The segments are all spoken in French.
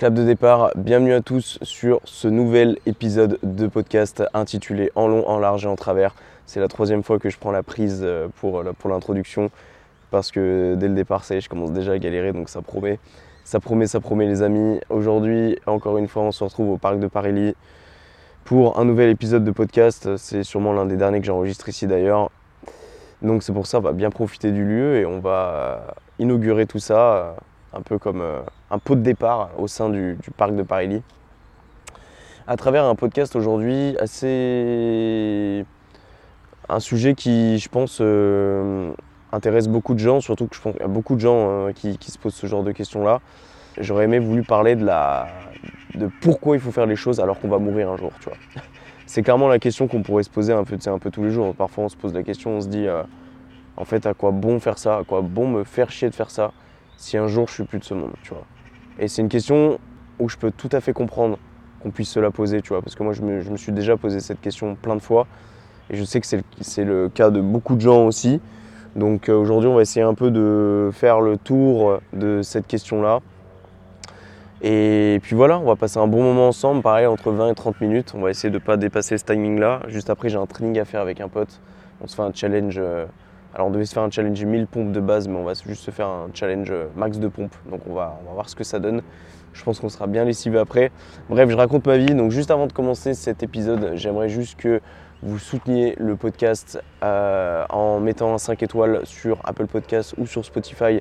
Clap de départ, bienvenue à tous sur ce nouvel épisode de podcast intitulé En long, en large et en travers. C'est la troisième fois que je prends la prise euh, pour, pour l'introduction parce que dès le départ, ça je commence déjà à galérer donc ça promet. Ça promet, ça promet les amis. Aujourd'hui, encore une fois, on se retrouve au parc de Paris pour un nouvel épisode de podcast. C'est sûrement l'un des derniers que j'enregistre ici d'ailleurs. Donc c'est pour ça, on va bien profiter du lieu et on va inaugurer tout ça un peu comme euh, un pot de départ au sein du, parc de Paris à travers un podcast aujourd'hui assez un sujet qui je pense euh, intéresse beaucoup de gens surtout que je pense qu'il y a beaucoup de gens euh, qui, se posent ce genre de questions là j'aurais aimé voulu parler de pourquoi il faut faire les choses alors qu'on va mourir un jour tu vois. C'est clairement la question qu'on pourrait se poser un peu, un peu tous les jours. Parfois on se pose la question on se dit en fait à quoi bon faire ça à quoi bon me faire chier de faire ça? Si un jour je suis plus de ce monde, tu vois. Et c'est une question où je peux tout à fait comprendre qu'on puisse se la poser, tu vois, parce que moi je me, suis déjà posé cette question plein de fois, et je sais que c'est le, cas de beaucoup de gens aussi. Donc euh, aujourd'hui on va essayer un peu de faire le tour de cette question-là. Et puis voilà, on va passer un bon moment ensemble, pareil entre 20 et 30 minutes. On va essayer de ne pas dépasser ce timing-là. Juste après j'ai un training à faire avec un pote. On se fait un challenge euh, alors on devait se faire un challenge 1000 pompes de base, mais on va juste se faire un challenge max de pompes. Donc on va, voir ce que ça donne. Je pense qu'on sera bien lessivé après. Bref, je raconte ma vie. Donc juste avant de commencer cet épisode, j'aimerais juste que vous souteniez le podcast euh, en mettant un 5 étoiles sur Apple Podcast ou sur Spotify,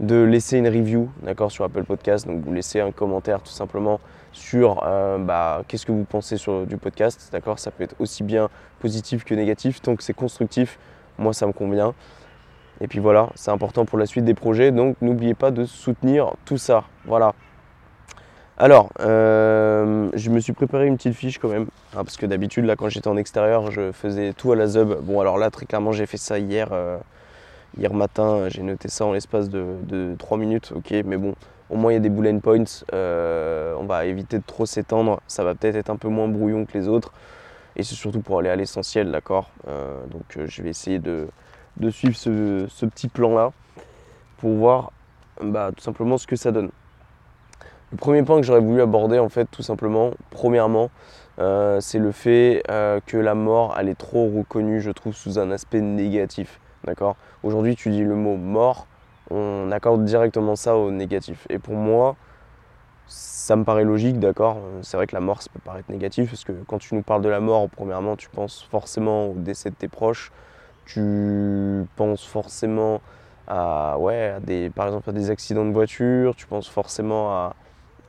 de laisser une review d'accord, sur Apple Podcast. Donc vous laissez un commentaire tout simplement sur euh, bah, qu'est-ce que vous pensez du podcast. D'accord, ça peut être aussi bien positif que négatif. Tant que c'est constructif, moi, ça me convient. Et puis voilà, c'est important pour la suite des projets. Donc n'oubliez pas de soutenir tout ça. Voilà. Alors, euh, je me suis préparé une petite fiche quand même. Hein, parce que d'habitude, là, quand j'étais en extérieur, je faisais tout à la ZUB. Bon, alors là, très clairement, j'ai fait ça hier. Euh, hier matin, j'ai noté ça en l'espace de, de, 3 minutes. Ok, mais bon, au moins il y a des bullet points. Euh, on va éviter de trop s'étendre. Ça va peut-être être un peu moins brouillon que les autres. Et c'est surtout pour aller à l'essentiel, d'accord euh, Donc euh, je vais essayer de, suivre ce, petit plan-là pour voir bah, tout simplement ce que ça donne. Le premier point que j'aurais voulu aborder, en fait, tout simplement, premièrement, euh, c'est le fait que la mort, elle est trop reconnue, je trouve, sous un aspect négatif. D'accord Aujourd'hui, tu dis le mot mort, on accorde directement ça au négatif. Et pour moi, ça me paraît logique, d'accord. C'est vrai que la mort, ça peut paraître négatif, parce que quand tu nous parles de la mort, premièrement, tu penses forcément au décès de tes proches, tu penses forcément à, ouais, des, par exemple, à des accidents de voiture, tu penses forcément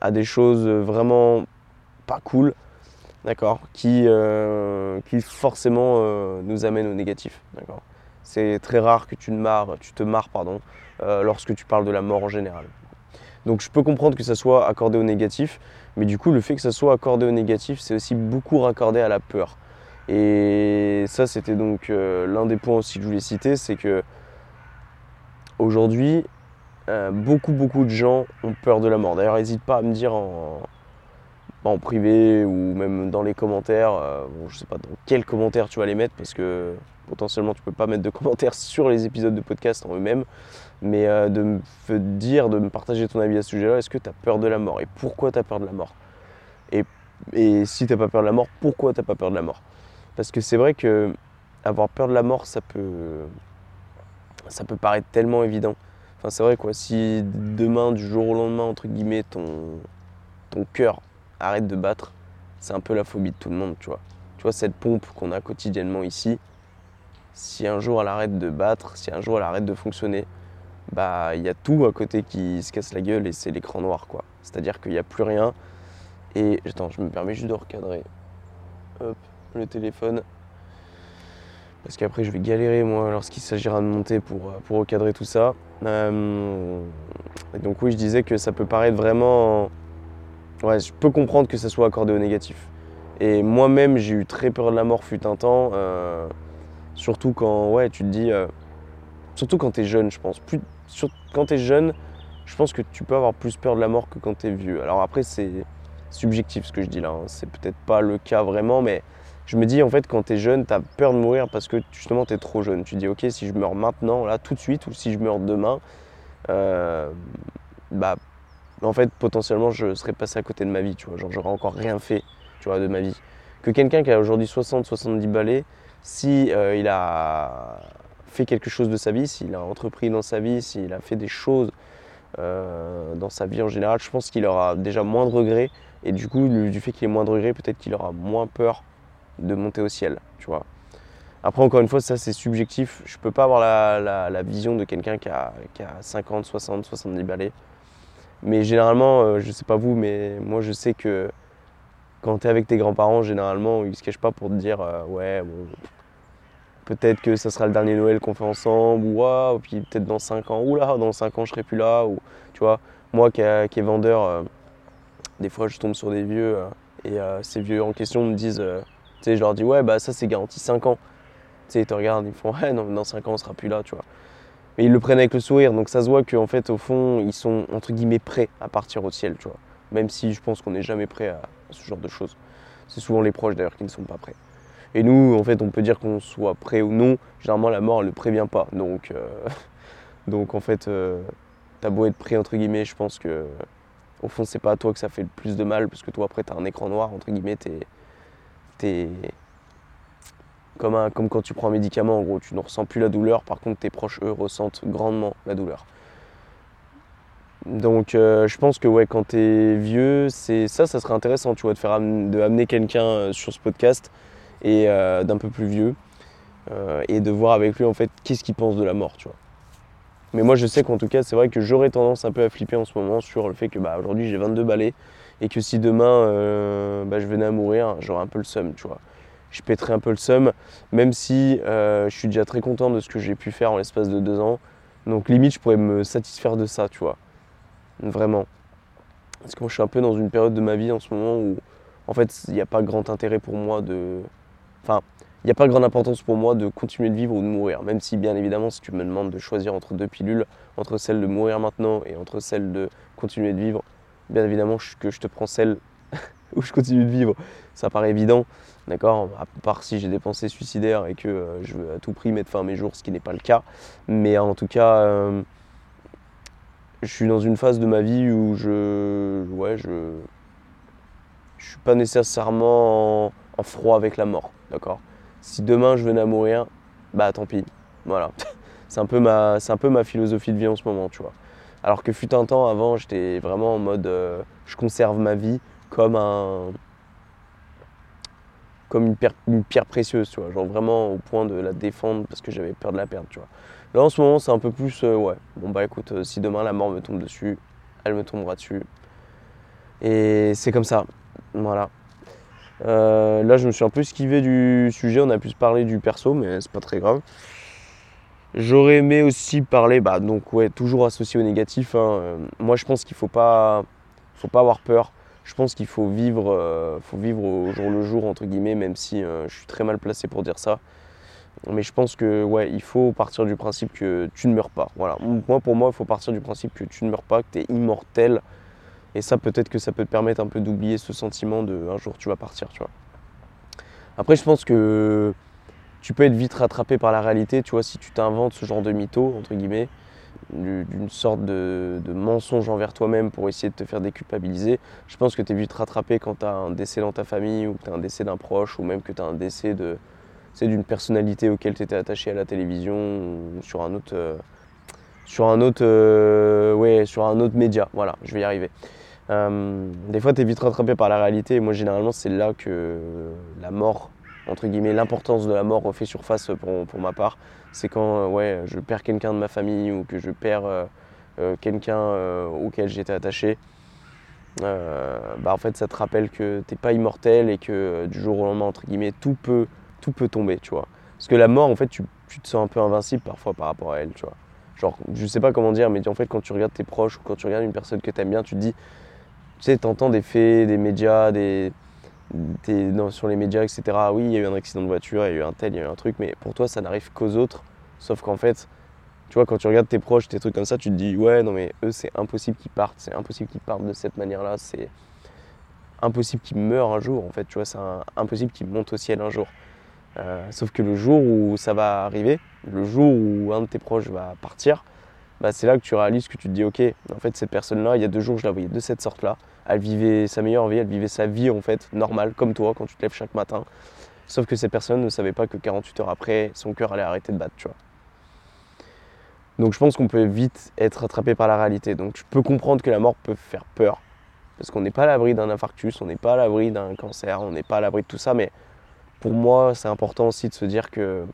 à, des choses vraiment pas cool, d'accord, qui, euh, forcément euh, nous amènent au négatif, d'accord. C'est très rare que tu, te marres, pardon, euh, lorsque tu parles de la mort en général. Donc je peux comprendre que ça soit accordé au négatif, mais du coup le fait que ça soit accordé au négatif, c'est aussi beaucoup raccordé à la peur. Et ça c'était donc euh, l'un des points aussi que je voulais citer, c'est que aujourd'hui euh, beaucoup beaucoup de gens ont peur de la mort. D'ailleurs n'hésite pas à me dire en, en, privé ou même dans les commentaires, euh, bon, je sais pas dans quels commentaires tu vas les mettre parce que potentiellement tu peux pas mettre de commentaires sur les épisodes de podcast en eux-mêmes, mais euh, de me dire, de me partager ton avis à ce sujet-là, est-ce que tu as peur de la mort et pourquoi tu as peur de la mort? Et, et, si tu n'as pas peur de la mort, pourquoi tu n'as pas peur de la mort? Parce que c'est vrai que avoir peur de la mort, ça peut, ça peut paraître tellement évident. Enfin, c'est vrai quoi, si demain, du jour au lendemain, entre guillemets, ton, ton cœur arrête de battre, c'est un peu la phobie de tout le monde, tu vois. Tu vois, cette pompe qu'on a quotidiennement ici, si un jour elle arrête de battre, si un jour elle arrête de fonctionner, bah il y a tout à côté qui se casse la gueule et c'est l'écran noir quoi. C'est-à-dire qu'il n'y a plus rien. Et attends, je me permets juste de recadrer hop, le téléphone. Parce qu'après je vais galérer moi lorsqu'il s'agira de monter pour, euh, pour recadrer tout ça. Euh, donc oui je disais que ça peut paraître vraiment ouais, je peux comprendre que ça soit accordé au négatif. Et moi-même, j'ai eu très peur de la mort fut un temps. euh, surtout quand, ouais, tu te dis. euh, surtout quand t'es jeune, je pense. Plus, sur- quand t'es jeune, je pense que tu peux avoir plus peur de la mort que quand t'es vieux. Alors après, c'est subjectif ce que je dis là. hein. C'est peut-être pas le cas vraiment, mais je me dis en fait, quand t'es jeune, t'as peur de mourir parce que justement t'es trop jeune. Tu dis, ok, si je meurs maintenant, là, tout de suite, ou si je meurs demain, euh, bah, en fait, potentiellement, je serais passé à côté de ma vie, tu vois. Genre, j'aurais encore rien fait, tu vois, de ma vie. Que quelqu'un qui a aujourd'hui 60, 70 balais, si euh, il a fait quelque chose de sa vie, s'il a entrepris dans sa vie, s'il a fait des choses euh, dans sa vie en général, je pense qu'il aura déjà moins de regrets. Et du coup, du fait qu'il ait moins de regrets, peut-être qu'il aura moins peur de monter au ciel, tu vois. Après, encore une fois, ça c'est subjectif. Je peux pas avoir la, vision de quelqu'un qui a, qui a 50, 60, 70 balais. Mais généralement, euh, je sais pas vous, mais moi je sais que quand tu es avec tes grands-parents, généralement, ils se cachent pas pour te dire euh, ouais, bon, peut-être que ça sera le dernier Noël qu'on fait ensemble, ou ah, ou puis peut-être dans 5 ans, ou là, dans 5 ans je serai plus là, ou tu vois, moi qui, qui est vendeur, euh, des fois je tombe sur des vieux, euh, et euh, ces vieux en question me disent, euh, tu sais, je leur dis ouais, bah ça c'est garanti 5 ans. Tu sais, ils te regardent, ils font ouais, non, dans 5 ans on sera plus là, tu vois. Mais ils le prennent avec le sourire, donc ça se voit qu'en fait, au fond, ils sont entre guillemets prêts à partir au ciel, tu vois. Même si je pense qu'on n'est jamais prêt à ce genre de choses. C'est souvent les proches d'ailleurs qui ne sont pas prêts. Et nous, en fait, on peut dire qu'on soit prêt ou non. Généralement, la mort, elle ne prévient pas. Donc, euh, en fait, euh, t'as beau être prêt, entre guillemets, je pense que au fond, c'est pas à toi que ça fait le plus de mal, parce que toi, après, t'as un écran noir, entre guillemets, t'es. t'es comme, un- comme quand tu prends un médicament, en gros, tu ne ressens plus la douleur, par contre, tes proches, eux, ressentent grandement la douleur. Donc, euh, je pense que ouais, quand t'es vieux, c'est ça, ça serait intéressant, tu vois, de faire de amener quelqu'un sur ce podcast et euh, d'un peu plus vieux euh, et de voir avec lui en fait qu'est-ce qu'il pense de la mort, tu vois. Mais moi, je sais qu'en tout cas, c'est vrai que j'aurais tendance un peu à flipper en ce moment sur le fait que bah, aujourd'hui j'ai 22 balais et que si demain euh, bah, je venais à mourir, j'aurais un peu le seum, tu vois. Je pèterais un peu le seum, même si je suis déjà très content de ce que j'ai pu faire en l'espace de deux ans. Donc limite, je pourrais me satisfaire de ça, tu vois. Vraiment. Parce que moi, je suis un peu dans une période de ma vie en ce moment où, en fait, il n'y a pas grand intérêt pour moi de. Enfin, il n'y a pas grande importance pour moi de continuer de vivre ou de mourir. Même si, bien évidemment, si tu me demandes de choisir entre deux pilules, entre celle de mourir maintenant et entre celle de continuer de vivre, bien évidemment que je te prends celle où je continue de vivre. Ça paraît évident, d'accord? À part si j'ai des pensées suicidaires et que euh, je veux à tout prix mettre fin à mes jours, ce qui n'est pas le cas. Mais en tout cas. euh, je suis dans une phase de ma vie où je ouais je je suis pas nécessairement en, en froid avec la mort d'accord si demain je venais à mourir bah tant pis voilà c'est un peu ma un peu ma philosophie de vie en ce moment tu vois alors que fut un temps avant j'étais vraiment en mode euh, je conserve ma vie comme un comme une pierre, une pierre précieuse tu vois genre vraiment au point de la défendre parce que j'avais peur de la perdre tu vois Là en ce moment c'est un peu plus euh, ouais. Bon bah écoute, euh, si demain la mort me tombe dessus, elle me tombera dessus. Et c'est comme ça. Voilà. Euh, là je me suis un peu esquivé du sujet, on a pu se parler du perso, mais c'est pas très grave. J'aurais aimé aussi parler, bah donc ouais, toujours associé au négatif. hein, euh, moi je pense qu'il faut pas, faut pas avoir peur. Je pense qu'il faut vivre, euh, faut vivre au jour le jour entre guillemets, même si je suis très mal placé pour dire ça. Mais je pense que ouais, il faut partir du principe que tu ne meurs pas. Voilà. Moi, pour moi, il faut partir du principe que tu ne meurs pas, que tu es immortel. Et ça, peut-être que ça peut te permettre un peu d'oublier ce sentiment de un jour tu vas partir, tu vois. Après, je pense que tu peux être vite rattrapé par la réalité, tu vois, si tu t'inventes ce genre de mytho, entre guillemets, du- d'une sorte de, mensonge envers toi-même pour essayer de te faire déculpabiliser. Je pense que tu es vite rattrapé quand tu as un décès dans ta famille ou que tu as un décès d'un proche ou même que tu as un décès de, c'est d'une personnalité auquel tu étais attaché à la télévision ou sur un autre euh, sur un autre euh, sur un autre média voilà je vais y arriver Euh, des fois tu es vite rattrapé par la réalité et moi généralement c'est là que la mort entre guillemets l'importance de la mort refait surface pour, pour ma part c'est quand euh, ouais je perds quelqu'un de ma famille ou que je perds euh, quelqu'un auquel j'étais attaché bah en fait ça te rappelle que t'es pas immortel et que du jour au lendemain entre guillemets tout peut tout peut tomber, tu vois. Parce que la mort, en fait, tu, tu te sens un peu invincible parfois par rapport à elle, tu vois. Genre, je sais pas comment dire, mais en fait, quand tu regardes tes proches ou quand tu regardes une personne que t'aimes bien, tu te dis, tu sais, t'entends des faits, des médias, des, sur les médias, etc. Oui, il y a eu un accident de voiture, il y a eu un tel, il y a eu un truc, mais pour toi, ça n'arrive qu'aux autres. Sauf qu'en fait, tu vois, quand tu regardes tes proches, tes trucs comme ça, tu te dis, ouais, non, mais eux, c'est impossible qu'ils partent, c'est impossible qu'ils partent de cette manière-là, c'est impossible qu'ils meurent un jour, en fait, tu vois, c'est impossible qu'ils montent au ciel un jour. Euh, sauf que le jour où ça va arriver, le jour où un de tes proches va partir, bah, c'est là que tu réalises que tu te dis ok, en fait cette personne-là, il y a deux jours je la voyais de cette sorte-là, elle vivait sa meilleure vie, elle vivait sa vie en fait normale comme toi quand tu te lèves chaque matin. Sauf que cette personne ne savait pas que 48 heures après, son cœur allait arrêter de battre, tu vois. Donc je pense qu'on peut vite être attrapé par la réalité. Donc tu peux comprendre que la mort peut faire peur. Parce qu'on n'est pas à l'abri d'un infarctus, on n'est pas à l'abri d'un cancer, on n'est pas à l'abri de tout ça. Mais pour moi, c'est important aussi de se dire que,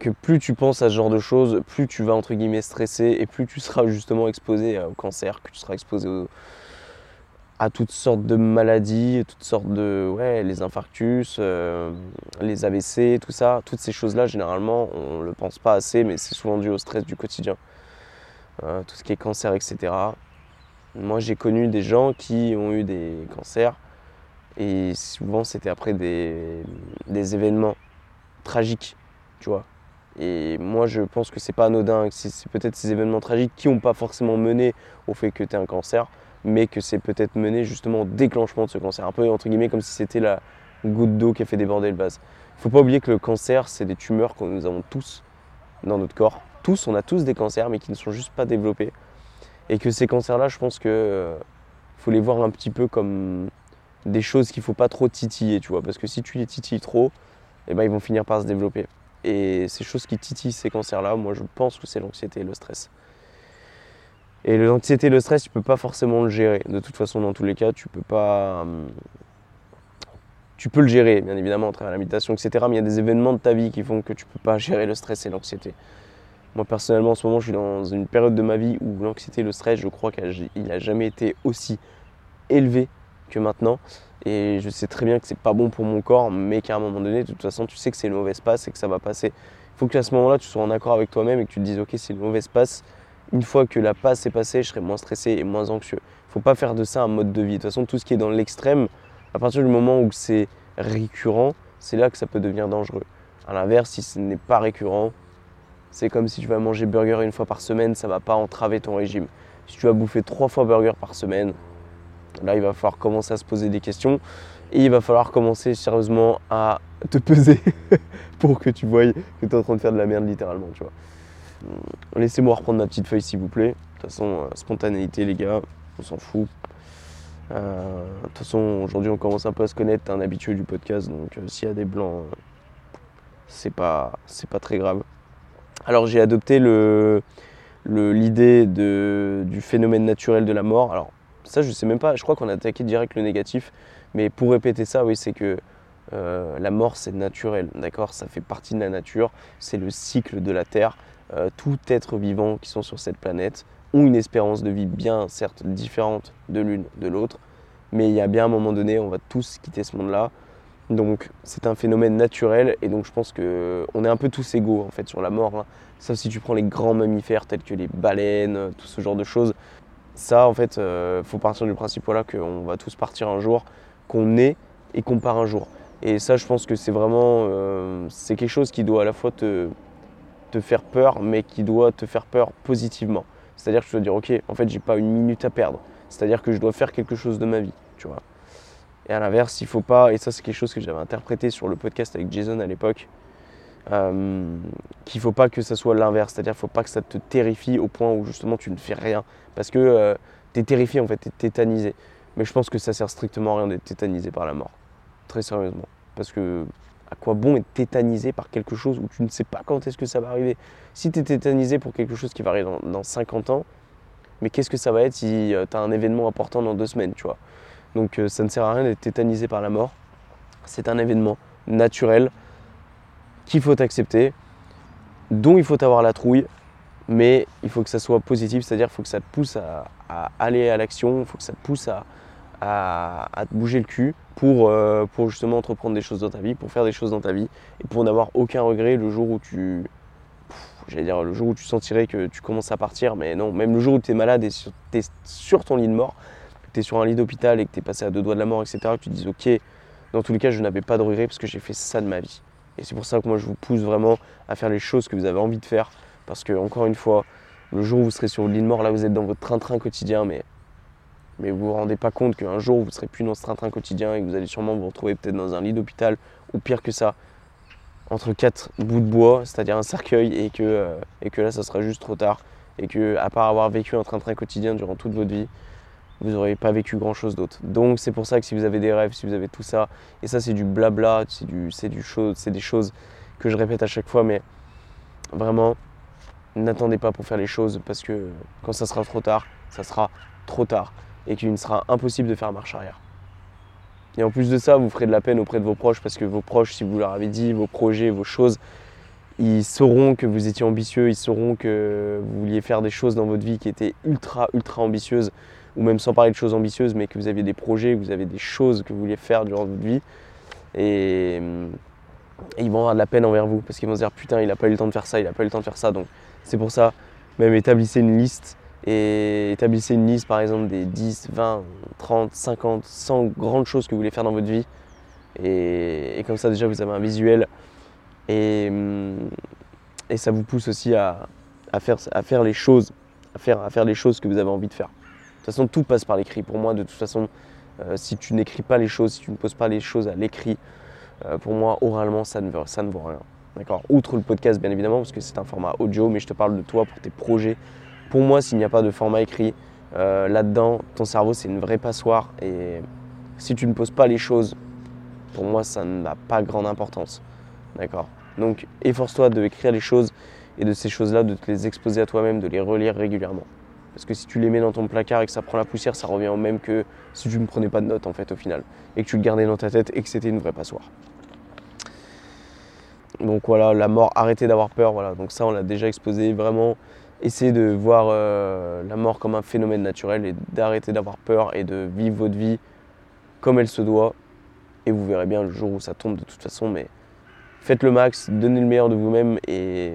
que plus tu penses à ce genre de choses, plus tu vas entre guillemets stresser et plus tu seras justement exposé au cancer, que tu seras exposé à toutes sortes de maladies, toutes sortes de ouais, les infarctus, euh, les AVC, tout ça, toutes ces choses-là généralement on ne le pense pas assez, mais c'est souvent dû au stress du quotidien, euh, tout ce qui est cancer, etc. Moi j'ai connu des gens qui ont eu des cancers et souvent, c'était après des, événements tragiques, tu vois. Et moi, je pense que c'est pas anodin, que c'est peut-être ces événements tragiques qui n'ont pas forcément mené au fait que tu aies un cancer, mais que c'est peut-être mené justement au déclenchement de ce cancer. Un peu entre guillemets comme si c'était la goutte d'eau qui a fait déborder le vase. Il faut pas oublier que le cancer, c'est des tumeurs que nous avons tous dans notre corps. Tous, on a tous des cancers, mais qui ne sont juste pas développés. Et que ces cancers-là, je pense qu'il euh, faut les voir un petit peu comme des choses qu'il faut pas trop titiller, tu vois, parce que si tu les titilles trop, eh ben, ils vont finir par se développer. Et ces choses qui titillent ces cancers-là, moi je pense que c'est l'anxiété et le stress. Et l'anxiété et le stress, tu peux pas forcément le gérer. De toute façon, dans tous les cas, tu peux pas. Hum, tu peux le gérer, bien évidemment, à travers la méditation, etc. Mais il y a des événements de ta vie qui font que tu peux pas gérer le stress et l'anxiété. Moi, personnellement, en ce moment, je suis dans une période de ma vie où l'anxiété et le stress, je crois qu'il n'a jamais été aussi élevé que maintenant. Et je sais très bien que c'est pas bon pour mon corps, mais qu'à un moment donné, de toute façon, tu sais que c'est une mauvaise passe et que ça va passer. Il faut qu'à ce moment-là, tu sois en accord avec toi-même et que tu te dises, ok, c'est une mauvaise passe. Une fois que la passe est passée, je serai moins stressé et moins anxieux. Faut pas faire de ça un mode de vie. De toute façon, tout ce qui est dans l'extrême, à partir du moment où c'est récurrent, c'est là que ça peut devenir dangereux. À l'inverse, si ce n'est pas récurrent, c'est comme si tu vas manger burger une fois par semaine, ça va pas entraver ton régime. Si tu vas bouffer trois fois burger par semaine, Là, il va falloir commencer à se poser des questions et il va falloir commencer sérieusement à te peser pour que tu voyes que tu es en train de faire de la merde littéralement, tu vois. Hum, laissez-moi reprendre ma petite feuille s'il vous plaît. De toute façon, euh, spontanéité les gars, on s'en fout. Euh, de toute façon, aujourd'hui on commence un peu à se connaître, t'es un habitué du podcast, donc euh, s'il y a des blancs, c'est pas, pas très grave. Alors j'ai adopté l'idée du phénomène naturel de la mort. Ça, je sais même pas. Je crois qu'on a attaqué direct le négatif. Mais pour répéter ça, oui, c'est que euh, la mort, c'est naturel. D'accord? Ça fait partie de la nature. C'est le cycle de la Terre. Euh, tout être vivant qui sont sur cette planète ont une espérance de vie bien, certes, différente de l'une de l'autre. Mais il y a bien un moment donné, on va tous quitter ce monde-là. Donc c'est un phénomène naturel et donc je pense qu'on est un peu tous égaux en fait sur la mort. Hein. Sauf si tu prends les grands mammifères tels que les baleines, tout ce genre de choses, ça, en fait, euh, faut partir du principe voilà, qu'on va tous partir un jour, qu'on est et qu'on part un jour. Et ça, je pense que c'est vraiment euh, quelque chose qui doit à la fois te, te faire peur, mais qui doit te faire peur positivement. C'est-à-dire que tu dois dire, ok, en fait, j'ai pas une minute à perdre. C'est-à-dire que je dois faire quelque chose de ma vie, tu vois. Et à l'inverse, il faut pas, et ça c'est quelque chose que j'avais interprété sur le podcast avec Jason à l'époque, euh, qu'il faut pas que ça soit l'inverse, c'est-à-dire qu'il faut pas que ça te terrifie au point où justement tu ne fais rien, parce que euh, tu es terrifié en fait, tu es tétanisé. Mais je pense que ça sert strictement à rien d'être tétanisé par la mort, très sérieusement. Parce que à quoi bon être tétanisé par quelque chose où tu ne sais pas quand est-ce que ça va arriver? Si tu es tétanisé pour quelque chose qui va arriver dans, 50 ans, mais qu'est-ce que ça va être si euh, tu as un événement important dans deux semaines, tu vois? Donc ça ne sert à rien d'être tétanisé par la mort. C'est un événement naturel qu'il faut accepter, dont il faut avoir la trouille, mais il faut que ça soit positif, c'est-à-dire qu'il faut que ça te pousse à, aller à l'action, il faut que ça te pousse à, te bouger le cul pour, euh, pour justement entreprendre des choses dans ta vie, pour faire des choses dans ta vie, et pour n'avoir aucun regret le jour où tu... j'allais dire le jour où tu sentirais que tu commences à partir, mais non, même le jour où tu es malade et tu es sur ton lit de mort, tu es sur un lit d'hôpital et que tu es passé à deux doigts de la mort, etc., que tu dis ok, dans tous les cas, je n'avais pas de regret parce que j'ai fait ça de ma vie. Et c'est pour ça que moi, je vous pousse vraiment à faire les choses que vous avez envie de faire. Parce que, encore une fois, le jour où vous serez sur le lit de mort, là, vous êtes dans votre train-train quotidien, mais, mais vous vous rendez pas compte qu'un jour, vous serez plus dans ce train-train quotidien et que vous allez sûrement vous retrouver peut-être dans un lit d'hôpital ou pire que ça, entre quatre bouts de bois, c'est-à-dire un cercueil, et que, euh, et que là, ça sera juste trop tard. Et que, à part avoir vécu un train-train quotidien durant toute votre vie, vous n'aurez pas vécu grand chose d'autre. Donc c'est pour ça que si vous avez des rêves, si vous avez tout ça, et ça c'est du blabla, c'est du, c'est du chose, c'est des choses que je répète à chaque fois, mais vraiment, n'attendez pas pour faire les choses parce que quand ça sera trop tard, ça sera trop tard et qu'il sera impossible de faire marche arrière. Et en plus de ça, vous ferez de la peine auprès de vos proches parce que vos proches, si vous leur avez dit vos projets, vos choses, ils sauront que vous étiez ambitieux, ils sauront que vous vouliez faire des choses dans votre vie qui étaient ultra, ultra ambitieuses, ou même sans parler de choses ambitieuses, mais que vous aviez des projets, que vous avez des choses que vous vouliez faire durant votre vie. Et, ils vont avoir de la peine envers vous parce qu'ils vont se dire putain, il n'a pas eu le temps de faire ça, il n'a pas eu le temps de faire ça. Donc c'est pour ça, même établissez une liste et établissez une liste par exemple des 10, 20, 30, 50, 100 grandes choses que vous voulez faire dans votre vie. Et, comme ça déjà vous avez un visuel et, et ça vous pousse aussi à, faire, à faire les choses, à faire, à faire les choses que vous avez envie de faire. De toute façon, tout passe par l'écrit. Pour moi, de toute façon, euh, si tu n'écris pas les choses, si tu ne poses pas les choses à l'écrit, euh, pour moi, oralement, ça ne, ça ne vaut rien. D'accord? Outre le podcast, bien évidemment, parce que c'est un format audio, mais je te parle de toi pour tes projets. Pour moi, s'il n'y a pas de format écrit, euh, là-dedans, ton cerveau, c'est une vraie passoire. Et si tu ne poses pas les choses, pour moi, ça n'a pas grande importance. D'accord? Donc, efforce-toi de écrire les choses et de ces choses-là, de te les exposer à toi-même, de les relire régulièrement. Parce que si tu les mets dans ton placard et que ça prend la poussière, ça revient au même que si tu ne prenais pas de notes en fait au final. Et que tu le gardais dans ta tête et que c'était une vraie passoire. Donc voilà, la mort, arrêtez d'avoir peur. Voilà. Donc ça, on l'a déjà exposé. Vraiment, essayez de voir euh, la mort comme un phénomène naturel et d'arrêter d'avoir peur et de vivre votre vie comme elle se doit. Et vous verrez bien le jour où ça tombe de toute façon. Mais faites le max, donnez le meilleur de vous-même et,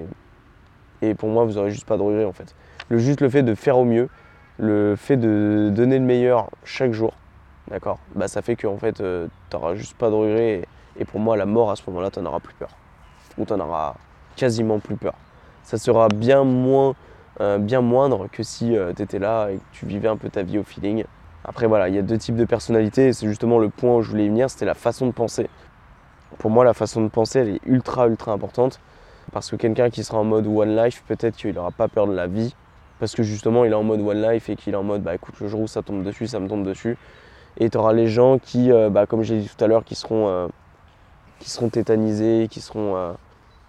et pour moi, vous n'aurez juste pas de regret en fait. Le, juste le fait de faire au mieux, le fait de donner le meilleur chaque jour, d'accord? Bah, Ça fait qu'en en fait, euh, tu n'auras juste pas de regret. Et, pour moi, la mort, à ce moment-là, tu auras plus peur. Ou tu n'en auras quasiment plus peur. Ça sera bien, moins, euh, bien moindre que si euh, tu étais là et que tu vivais un peu ta vie au feeling. Après, voilà, il y a deux types de personnalités. C'est justement le point où je voulais y venir, c'était la façon de penser. Pour moi, la façon de penser, elle est ultra, ultra importante. Parce que quelqu'un qui sera en mode one life, peut-être qu'il n'aura pas peur de la vie, parce que justement il est en mode one life et qu'il est en mode bah écoute le jour où ça tombe dessus ça me tombe dessus. Et tu auras les gens qui euh, bah, comme j'ai dit tout à l'heure qui seront euh, qui seront tétanisés qui seront euh,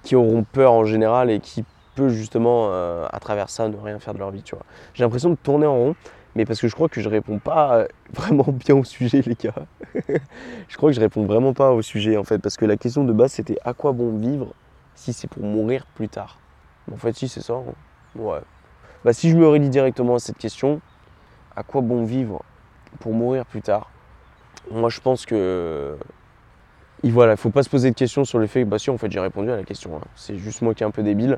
qui auront peur en général et qui peuvent justement à travers ça ne rien faire de leur vie tu vois. J'ai l'impression de tourner en rond mais parce que je crois que je réponds pas vraiment bien au sujet les gars. Je crois que je réponds vraiment pas au sujet en fait parce que la question de base c'était à quoi bon vivre si c'est pour mourir plus tard? En fait si c'est ça hein. ouais bah, si je me relis directement à cette question, à quoi bon vivre pour mourir plus tard? Moi, je pense que. Il voilà, faut pas se poser de questions sur le fait que, bah si, en fait, j'ai répondu à la question. Hein. C'est juste moi qui est un peu débile.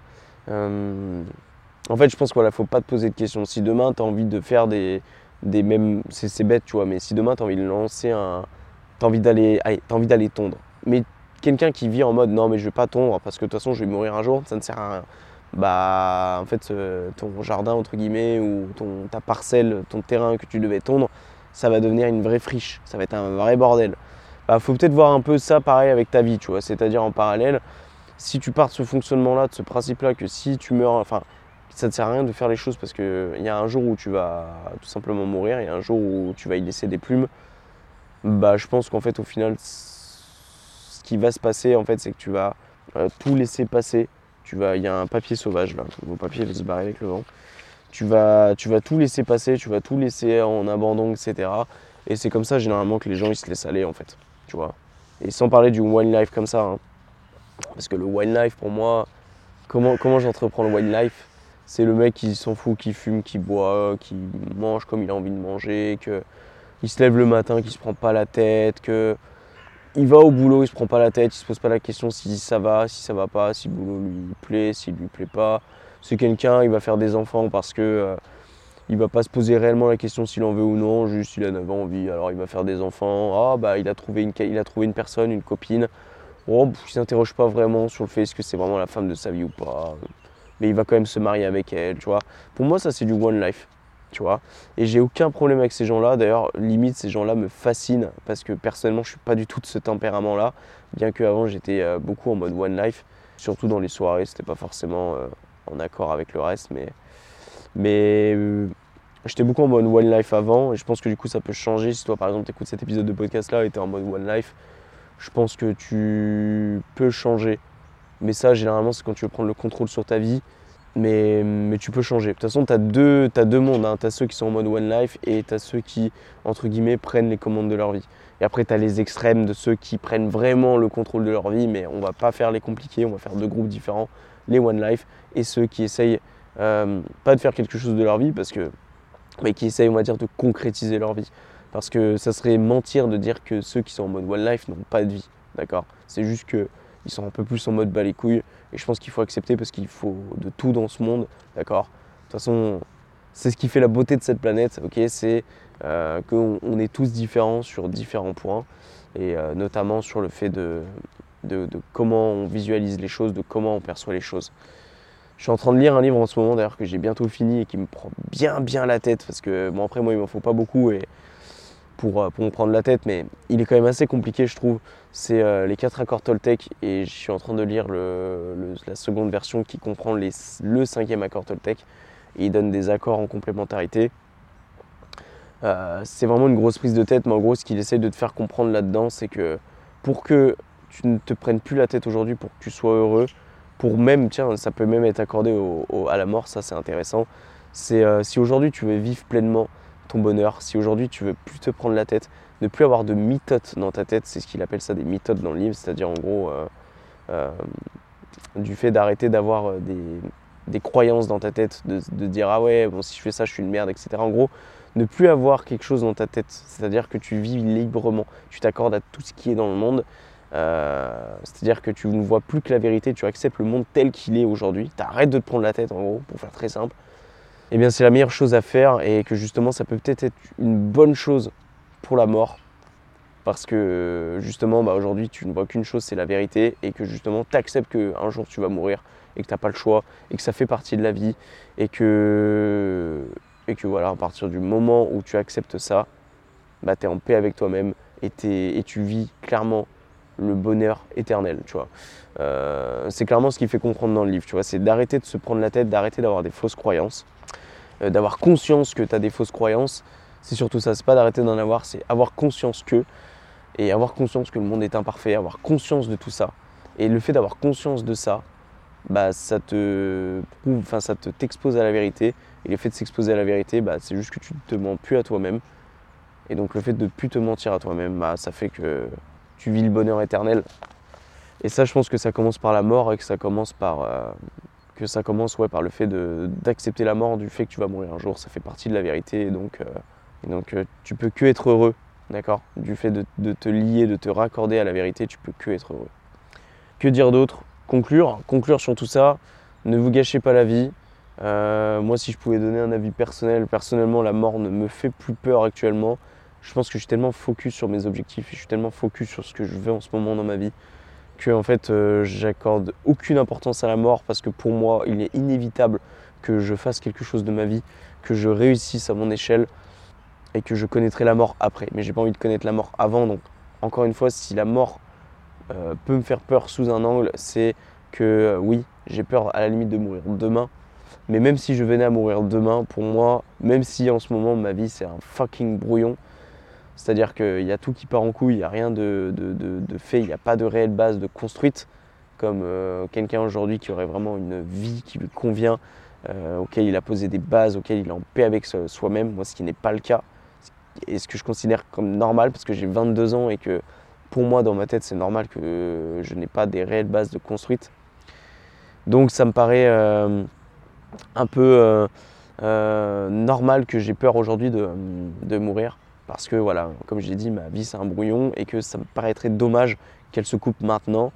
Euh, en fait, je pense qu'il ne faut pas te poser de questions. Si demain, tu as envie de faire des, mêmes. C'est bête, tu vois, mais si demain, tu as envie de lancer un. Tu envie d'aller tondre. Mais quelqu'un qui vit en mode non, mais je vais pas tondre parce que de toute façon, je vais mourir un jour, ça ne sert à rien bah en fait ton jardin entre guillemets ou ton, ta parcelle, ton terrain que tu devais tondre, ça va devenir une vraie friche, ça va être un vrai bordel. Bah faut peut-être voir un peu ça pareil avec ta vie, tu vois, c'est-à-dire en parallèle, si tu pars de ce fonctionnement-là, de ce principe-là, que si tu meurs, enfin ça ne sert à rien de faire les choses parce qu'il y a un jour où tu vas tout simplement mourir, il y a un jour où tu vas y laisser des plumes, bah je pense qu'en fait au final ce qui va se passer en fait c'est que tu vas euh, tout laisser passer il y a un papier sauvage là, vos papiers va se barrer avec le vent. Tu vas, tu vas tout laisser passer, tu vas tout laisser en abandon, etc. Et c'est comme ça généralement que les gens ils se laissent aller en fait, tu vois. Et sans parler du wine life comme ça, hein. parce que le wine life pour moi, comment, j'entreprends le wine life C'est le mec qui s'en fout, qui fume, qui boit, qui mange comme il a envie de manger, que il se lève le matin, qui se prend pas la tête, que il va au boulot, il se prend pas la tête, il se pose pas la question si ça va, si ça va pas, si le boulot lui plaît, s'il lui plaît pas. C'est quelqu'un, il va faire des enfants parce que euh, il va pas se poser réellement la question s'il en veut ou non, juste il en avait envie, alors il va faire des enfants. Ah bah il a trouvé une, il a trouvé une personne, une copine. Oh, il s'interroge pas vraiment sur le fait est-ce que c'est vraiment la femme de sa vie ou pas. Mais il va quand même se marier avec elle, tu vois. Pour moi ça c'est du one life Et j'ai aucun problème avec ces gens-là. D'ailleurs, limite, ces gens-là me fascinent parce que personnellement, je suis pas du tout de ce tempérament-là. Bien que avant, j'étais euh, beaucoup en mode one life, surtout dans les soirées. C'était pas forcément euh, en accord avec le reste, mais mais euh, j'étais beaucoup en mode one life avant. Et je pense que du coup, ça peut changer. Si toi, par exemple, écoutes cet épisode de podcast-là et es en mode one life, je pense que tu peux changer. Mais ça, généralement, c'est quand tu veux prendre le contrôle sur ta vie mais, mais tu peux changer. De toute façon, tu as deux, deux mondes. Hein. Tu as ceux qui sont en mode one life et tu as ceux qui, entre guillemets, prennent les commandes de leur vie. Et après, tu as les extrêmes de ceux qui prennent vraiment le contrôle de leur vie, mais on va pas faire les compliqués, on va faire deux groupes différents, les one life et ceux qui essayent euh, pas de faire quelque chose de leur vie, parce que, mais qui essayent, on va dire, de concrétiser leur vie. Parce que ça serait mentir de dire que ceux qui sont en mode one life n'ont pas de vie. D'accord? C'est juste qu'ils sont un peu plus en mode bas les couilles. Et je pense qu'il faut accepter parce qu'il faut de tout dans ce monde, d'accord? De toute façon, c'est ce qui fait la beauté de cette planète, ok? C'est euh, qu'on est tous différents sur différents points, et euh, notamment sur le fait de, de, comment on visualise les choses, de comment on perçoit les choses. Je suis en train de lire un livre en ce moment d'ailleurs que j'ai bientôt fini et qui me prend bien bien la tête parce que bon après moi il m'en faut pas beaucoup et euh, pour, me prendre la tête, mais il est quand même assez compliqué, je trouve. C'est euh, les quatre accords Toltec et je suis en train de lire la seconde version qui comprend le cinquième accord Toltec et il donne des accords en complémentarité. Euh, c'est vraiment une grosse prise de tête, mais en gros, ce qu'il essaye de te faire comprendre là-dedans, c'est que pour que tu ne te prennes plus la tête aujourd'hui, pour que tu sois heureux, pour même, tiens, ça peut même être accordé à la mort, ça c'est intéressant. C'est si aujourd'hui tu veux vivre pleinement, ton bonheur, si aujourd'hui tu veux plus te prendre la tête, ne plus avoir de mitotes dans ta tête, c'est ce qu'il appelle ça des mitotes dans le livre, c'est-à-dire en gros euh, euh, du fait d'arrêter d'avoir euh, des, croyances dans ta tête, de, dire ah ouais, bon si je fais ça je suis une merde, etc. En gros, ne plus avoir quelque chose dans ta tête, c'est-à-dire que tu vis librement, tu t'accordes à tout ce qui est dans le monde. c'est-à-dire que tu ne vois plus que la vérité, tu acceptes le monde tel qu'il est aujourd'hui, tu arrêtes de te prendre la tête en gros, pour faire très simple, eh bien c'est la meilleure chose à faire et que justement ça peut peut-être être une bonne chose pour la mort. Parce que justement bah, aujourd'hui tu ne vois qu'une chose c'est la vérité et que justement tu acceptes qu'un jour tu vas mourir et que tu n'as pas le choix et que ça fait partie de la vie et que, et que voilà à partir du moment où tu acceptes ça bah, tu es en paix avec toi-même et, et tu vis clairement le bonheur éternel, tu vois. Euh, c'est clairement ce qui fait comprendre dans le livre, tu vois. C'est d'arrêter de se prendre la tête, d'arrêter d'avoir des fausses croyances, euh, d'avoir conscience que tu as des fausses croyances. C'est surtout ça, c'est pas d'arrêter d'en avoir, c'est avoir conscience que, et avoir conscience que le monde est imparfait, avoir conscience de tout ça. Et le fait d'avoir conscience de ça, bah, ça te prouve, enfin ça te t'expose à la vérité. Et le fait de s'exposer à la vérité, bah, c'est juste que tu ne te mens plus à toi-même. Et donc le fait de ne plus te mentir à toi-même, bah, ça fait que tu vis le bonheur éternel. Et ça, je pense que ça commence par la mort et que ça commence par, euh, que ça commence ouais, par le fait d'accepter la mort, du fait que tu vas mourir un jour. Ça fait partie de la vérité. Et donc, euh, donc euh, tu peux que être heureux, d'accord? Du fait de, te lier, de te raccorder à la vérité, tu peux que être heureux. Que dire d'autre? Conclure. Conclure sur tout ça. Ne vous gâchez pas la vie. moi, si je pouvais donner un avis personnel, personnellement, la mort ne me fait plus peur actuellement je pense que je suis tellement focus sur mes objectifs je suis tellement focus sur ce que je veux en ce moment dans ma vie que en fait euh, j'accorde aucune importance à la mort parce que pour moi il est inévitable que je fasse quelque chose de ma vie, que je réussisse à mon échelle et que je connaîtrai la mort après. Mais j'ai pas envie de connaître la mort avant donc encore une fois si la mort euh, peut me faire peur sous un angle c'est que euh, oui j'ai peur à la limite de mourir demain mais même si je venais à mourir demain, pour moi, même si en ce moment ma vie c'est un fucking brouillon, c'est-à-dire qu'il y a tout qui part en couille, il n'y a rien de, fait, il n'y a pas de réelle base de construite, comme euh, quelqu'un aujourd'hui qui aurait vraiment une vie qui lui convient, euh, auquel il a posé des bases, auquel il est en paix avec soi-même, moi ce qui n'est pas le cas, et ce que je considère comme normal, parce que j'ai 22 ans et que pour moi dans ma tête c'est normal que je n'ai pas des réelles bases de construite. Donc ça me paraît euh, un peu normal que j'ai peur aujourd'hui de mourir Parce que voilà, comme j'ai dit, ma vie c'est un brouillon et que ça me paraîtrait dommage qu'elle se coupe maintenant.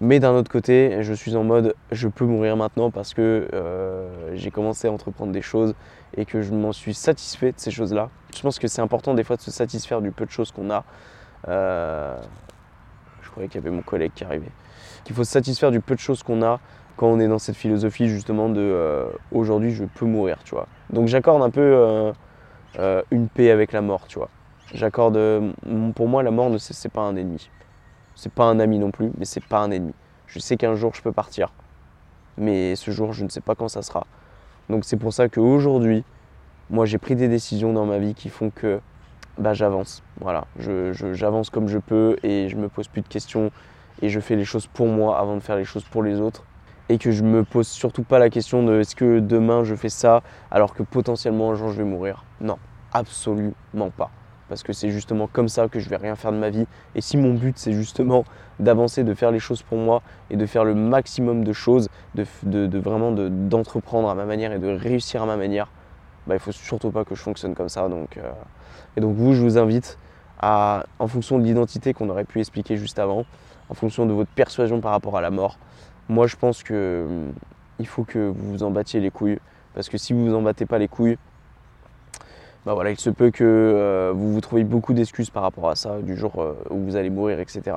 Mais d'un autre côté, je suis en mode je peux mourir maintenant parce que euh, j'ai commencé à entreprendre des choses et que je m'en suis satisfait de ces choses-là. Je pense que c'est important des fois de se satisfaire du peu de choses qu'on a. Euh, je croyais qu'il y avait mon collègue qui arrivait. Qu'il faut se satisfaire du peu de choses qu'on a quand on est dans cette philosophie justement de euh, aujourd'hui je peux mourir, tu vois. Donc j'accorde un peu une paix avec la mort, tu vois. J'accorde, pour moi la mort c'est pas un ennemi. C'est pas un ami non plus, mais c'est pas un ennemi. Je sais qu'un jour je peux partir, mais ce jour je ne sais pas quand ça sera. Donc c'est pour ça qu'aujourd'hui, moi j'ai pris des décisions dans ma vie qui font que bah, j'avance. Voilà, j'avance comme je peux et je me pose plus de questions et je fais les choses pour moi avant de faire les choses pour les autres. Et que je me pose surtout pas la question de est-ce que demain je fais ça alors que potentiellement un jour je vais mourir. Non, absolument pas parce que c'est justement comme ça que je vais rien faire de ma vie. Et si mon but c'est justement d'avancer, de faire les choses pour moi et de faire le maximum de choses, de, vraiment d'entreprendre à ma manière et de réussir à ma manière, bah, il faut surtout pas que je fonctionne comme ça. Donc, euh, Et donc vous, je vous invite à, en fonction de l'identité qu'on aurait pu expliquer juste avant, en fonction de votre persuasion par rapport à la mort, moi je pense que hum, il faut que vous vous en battiez les couilles. Parce que si vous vous en battez pas les couilles, bah voilà, il se peut que euh, vous vous trouviez beaucoup d'excuses par rapport à ça, du jour euh, où vous allez mourir, etc.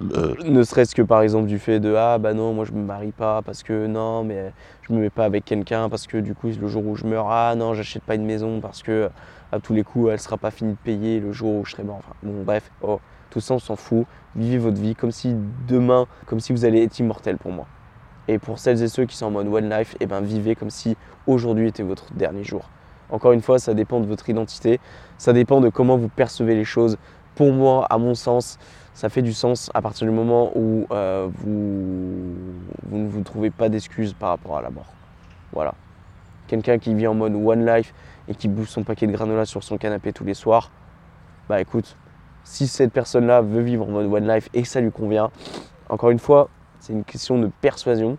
Euh, ne serait-ce que par exemple du fait de ah bah non moi je me marie pas parce que non mais je me mets pas avec quelqu'un parce que du coup le jour où je meurs ah non j'achète pas une maison parce que à tous les coups elle sera pas finie de payer le jour où je serai mort enfin bon bref oh, tout ça on s'en fout vivez votre vie comme si demain comme si vous allez être immortel pour moi et pour celles et ceux qui sont en mode one life eh ben vivez comme si aujourd'hui était votre dernier jour encore une fois, ça dépend de votre identité, ça dépend de comment vous percevez les choses. Pour moi, à mon sens, ça fait du sens à partir du moment où euh, vous, vous, ne vous trouvez pas d'excuses par rapport à la mort. Voilà. Quelqu'un qui vit en mode one life et qui bouffe son paquet de granola sur son canapé tous les soirs, bah écoute, si cette personne-là veut vivre en mode one life et que ça lui convient, encore une fois, c'est une question de persuasion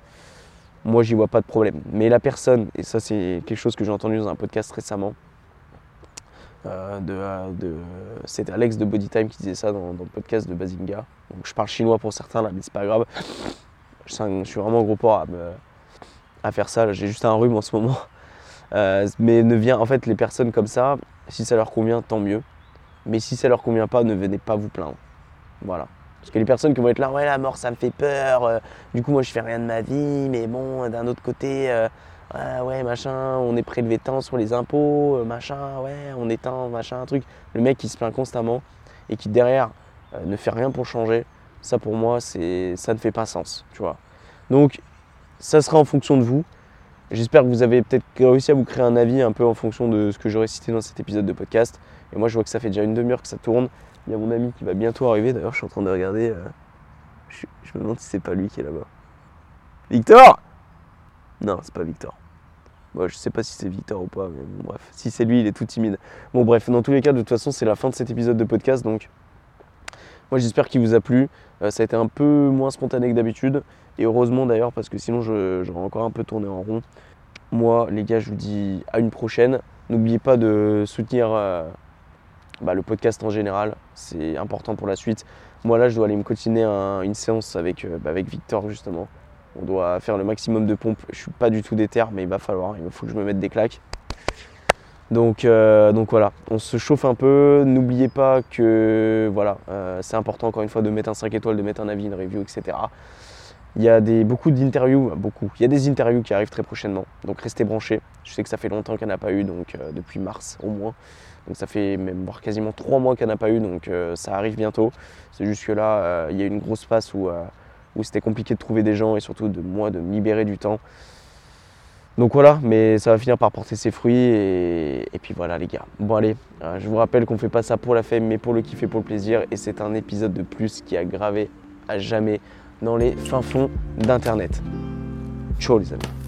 moi j'y vois pas de problème. Mais la personne, et ça c'est quelque chose que j'ai entendu dans un podcast récemment, euh, de, de, c'était Alex de Bodytime qui disait ça dans, le podcast de Bazinga. Je parle chinois pour certains là, mais c'est pas grave. Je, suis vraiment gros port à, à faire ça. J'ai juste un rhume en ce moment. Euh, mais ne vient, en fait, les personnes comme ça, si ça leur convient, tant mieux. Mais si ça leur convient pas, ne venez pas vous plaindre. Voilà. Parce que les personnes qui vont être là, ouais, la mort, ça me fait peur, euh, du coup, moi, je fais rien de ma vie, mais bon, d'un autre côté, euh, ouais, machin, on est prélevé tant sur les impôts, euh, machin, ouais, on est tant, machin, truc. Le mec qui se plaint constamment et qui derrière ne fait rien pour changer, ça pour moi, c'est, ça ne fait pas sens, tu vois. Donc, ça sera en fonction de vous. J'espère que vous avez peut-être réussi à vous créer un avis un peu en fonction de ce que j'aurais cité dans cet épisode de podcast. Et moi, je vois que ça fait déjà une demi-heure que ça tourne. Il y a mon ami qui va bientôt arriver. D'ailleurs, je suis en train de regarder. Euh, je, me demande si c'est pas lui qui est là-bas. Victor Non, c'est pas Victor. Bon, je sais pas si c'est Victor ou pas, mais bref. Si c'est lui, il est tout timide. Bon, bref, dans tous les cas, de toute façon, c'est la fin de cet épisode de podcast. Donc, moi, j'espère qu'il vous a plu. Euh, ça a été un peu moins spontané que d'habitude. Et heureusement d'ailleurs, parce que sinon, j'aurais encore un peu tourné en rond. Moi, les gars, je vous dis à une prochaine. N'oubliez pas de soutenir. Euh, bah, le podcast en général, c'est important pour la suite. Moi là, je dois aller me continuer une séance avec, euh, bah, avec Victor justement. On doit faire le maximum de pompes. Je suis pas du tout déter, mais il va falloir. Il faut que je me mette des claques. Donc, euh, donc voilà, on se chauffe un peu. N'oubliez pas que voilà, euh, c'est important encore une fois de mettre un 5 étoiles, de mettre un avis, une review, etc. Il y a des, beaucoup d'interviews, beaucoup. Il y a des interviews qui arrivent très prochainement. Donc restez branchés. Je sais que ça fait longtemps qu'il n'y en a pas eu, donc depuis mars au moins. Donc ça fait même voire quasiment trois mois qu'elle n'a pas eu, donc euh, ça arrive bientôt. C'est juste que là, euh, il y a une grosse passe où, euh, où c'était compliqué de trouver des gens et surtout de moi de me libérer du temps. Donc voilà, mais ça va finir par porter ses fruits et, puis voilà les gars. Bon allez, je vous rappelle qu'on fait pas ça pour la femme mais pour le kiff et pour le plaisir et c'est un épisode de plus qui a gravé à jamais dans les fins fonds d'internet. Ciao les amis.